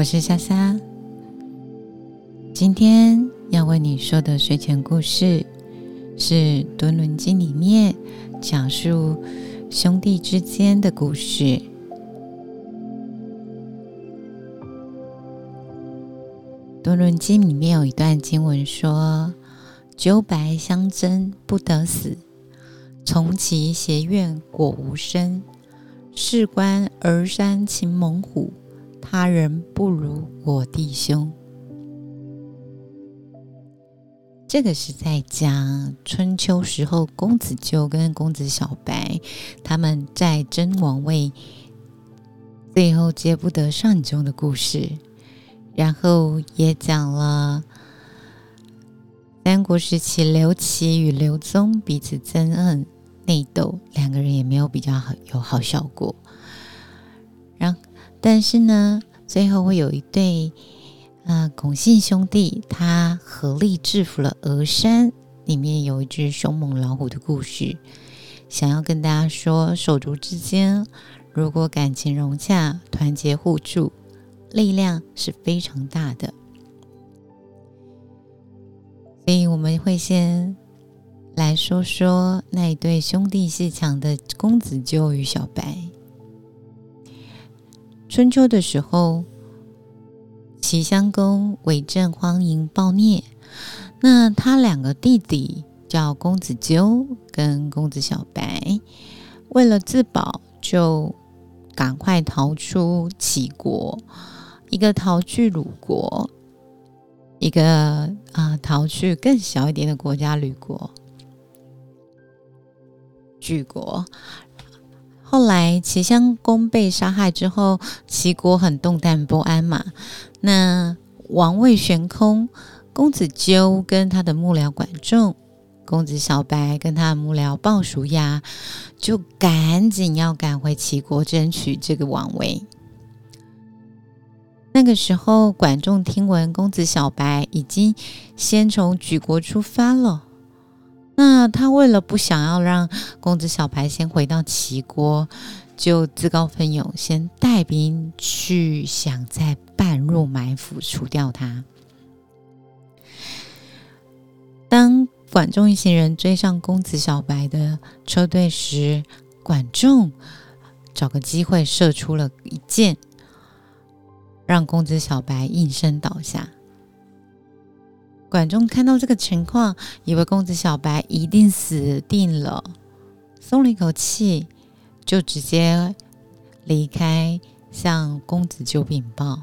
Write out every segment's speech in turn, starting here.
我是莎莎。今天要为你说的睡前故事是《敦伦经》里面讲述兄弟之间的故事。《敦伦经》里面有一段经文说：“九白相争，不得死；从其邪怨，果无生。事关儿山擒猛虎。”他人不如我弟兄。这个是在讲春秋时候公子纠跟公子小白他们在争王位，最后接不得上中的故事。然后也讲了三国时期刘琦与刘宗彼此憎恨内斗，两个人也没有比较好有好效果。然但是呢，最后会有一对，呃，孔姓兄弟，他合力制服了峨山。里面有一只凶猛老虎的故事，想要跟大家说，手足之间如果感情融洽、团结互助，力量是非常大的。所以我们会先来说说那一对兄弟戏强的公子纠与小白。春秋的时候，齐襄公为政荒淫暴虐，那他两个弟弟叫公子纠跟公子小白，为了自保，就赶快逃出齐国，一个逃去鲁国，一个啊逃去更小一点的国家吕国、莒国。后来齐襄公被杀害之后，齐国很动荡不安嘛。那王位悬空，公子纠跟他的幕僚管仲，公子小白跟他的幕僚鲍叔牙，就赶紧要赶回齐国争取这个王位。那个时候，管仲听闻公子小白已经先从莒国出发了。那他为了不想要让公子小白先回到齐国，就自告奋勇先带兵去，想在半路埋伏除掉他。当管仲一行人追上公子小白的车队时，管仲找个机会射出了一箭，让公子小白应声倒下。管仲看到这个情况，以为公子小白一定死定了，松了一口气，就直接离开向公子纠禀报。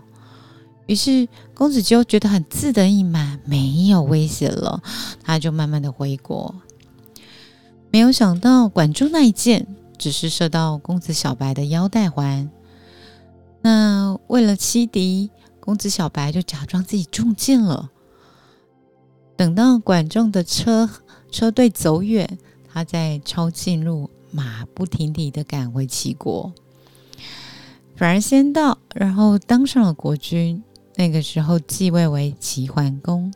于是公子纠觉得很自得意满，没有威胁了，他就慢慢的回国。没有想到管仲那一箭只是射到公子小白的腰带环，那为了欺敌，公子小白就假装自己中箭了。等到管仲的车车队走远，他在抄近路，马不停蹄的赶回齐国，反而先到，然后当上了国君。那个时候继位为齐桓公，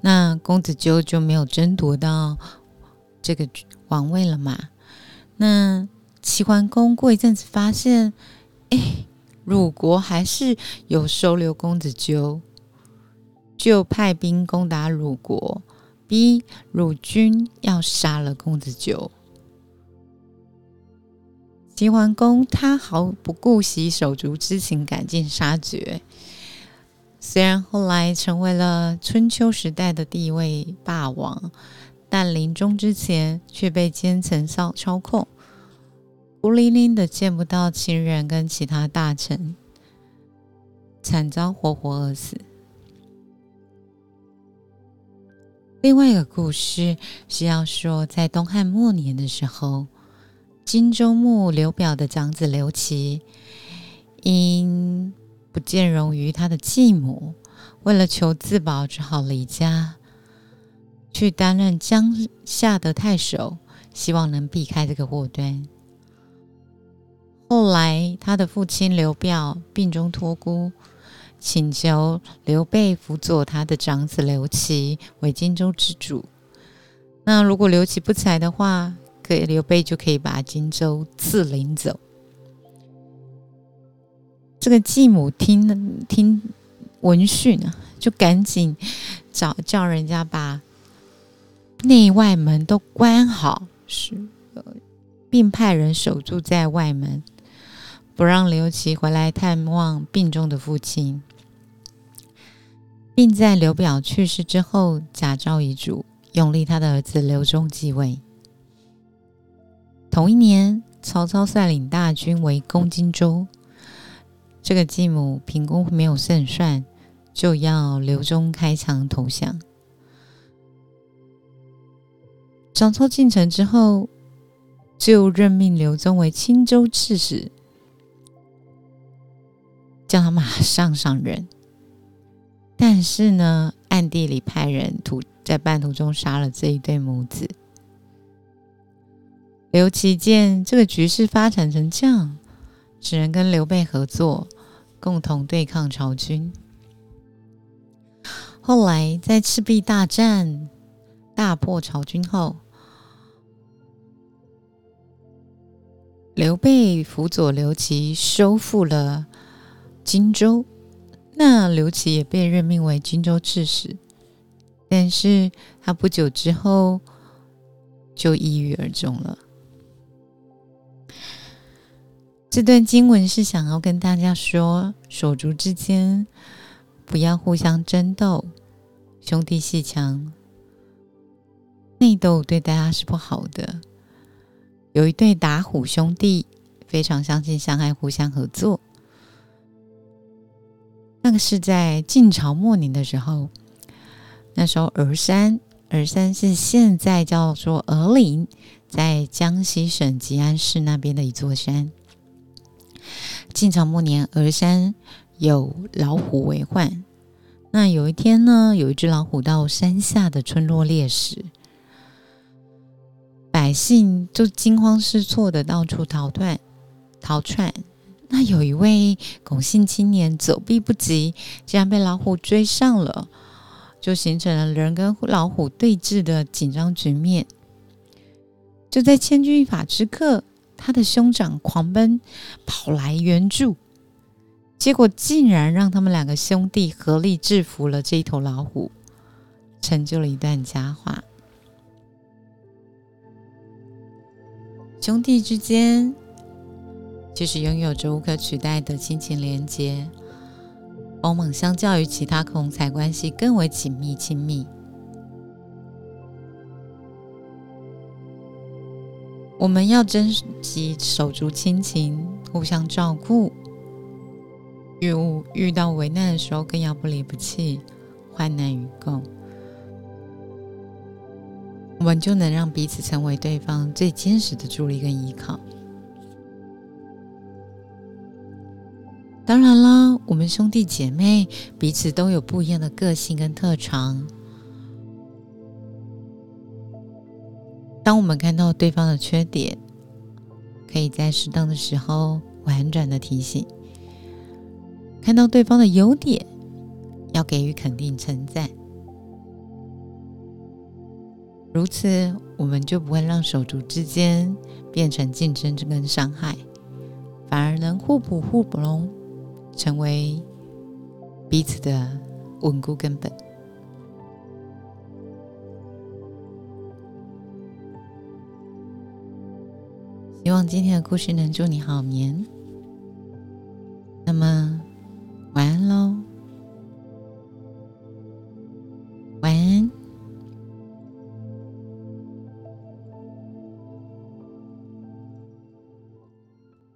那公子纠就没有争夺到这个王位了嘛？那齐桓公过一阵子发现，哎，鲁国还是有收留公子纠。就派兵攻打鲁国，逼鲁军要杀了公子纠。齐桓公他毫不顾惜手足之情，赶尽杀绝。虽然后来成为了春秋时代的第一位霸王，但临终之前却被奸臣操操控，孤零零的见不到亲人跟其他大臣，惨遭活活饿死。另外一个故事是要说，在东汉末年的时候，荆州牧刘表的长子刘琦，因不见容于他的继母，为了求自保，只好离家去担任江夏的太守，希望能避开这个祸端。后来，他的父亲刘表病中托孤。请求刘备辅佐他的长子刘琦为荆州之主。那如果刘琦不才的话，可以刘备就可以把荆州自领走。这个继母听听闻讯啊，就赶紧找叫人家把内外门都关好，是并派人守住在外门，不让刘琦回来探望病重的父亲，并在刘表去世之后，假诏遗嘱，拥立他的儿子刘忠继位。同一年，曹操率领大军围攻荆州。这个继母凭功没有胜算，就要刘忠开枪投降。曹操进城之后，就任命刘忠为青州刺史，叫他马上上任。但是呢，暗地里派人途在半途中杀了这一对母子。刘琦见这个局势发展成这样。只能跟刘备合作，共同对抗曹军。后来在赤壁大战大破曹军后，刘备辅佐刘琦收复了荆州，那刘琦也被任命为荆州刺史。但是他不久之后就抑郁而终了。这段经文是想要跟大家说，手足之间不要互相争斗，兄弟戏强，内斗对大家是不好的。有一对打虎兄弟，非常相亲相爱，互相合作。是在晋朝末年的时候，那时候峨山，峨山是现在叫做峨岭，在江西省吉安市那边的一座山。晋朝末年，峨山有老虎为患。那有一天呢，有一只老虎到山下的村落猎食，百姓就惊慌失措的到处逃窜逃窜。那有一位龚姓青年走避不及，竟然被老虎追上了，就形成了人跟老虎对峙的紧张局面。就在千钧一发之刻。他的兄长狂奔跑来援助，结果竟然让他们两个兄弟合力制服了这一头老虎，成就了一段佳话。兄弟之间其实拥有着无可取代的亲情连结，往往相较于其他同才关系更为紧密亲密。我们要珍惜手足亲情，互相照顾。遇遇到危难的时候，更要不离不弃，患难与共。我们就能让彼此成为对方最坚实的助力跟依靠。当然了，我们兄弟姐妹彼此都有不一样的个性跟特长。当我们看到对方的缺点，可以在适当的时候婉转的提醒；看到对方的优点，要给予肯定称赞。如此，我们就不会让手足之间变成竞争跟伤害，反而能互补互补龙，成为彼此的稳固根本。希望今天的故事能祝你好眠。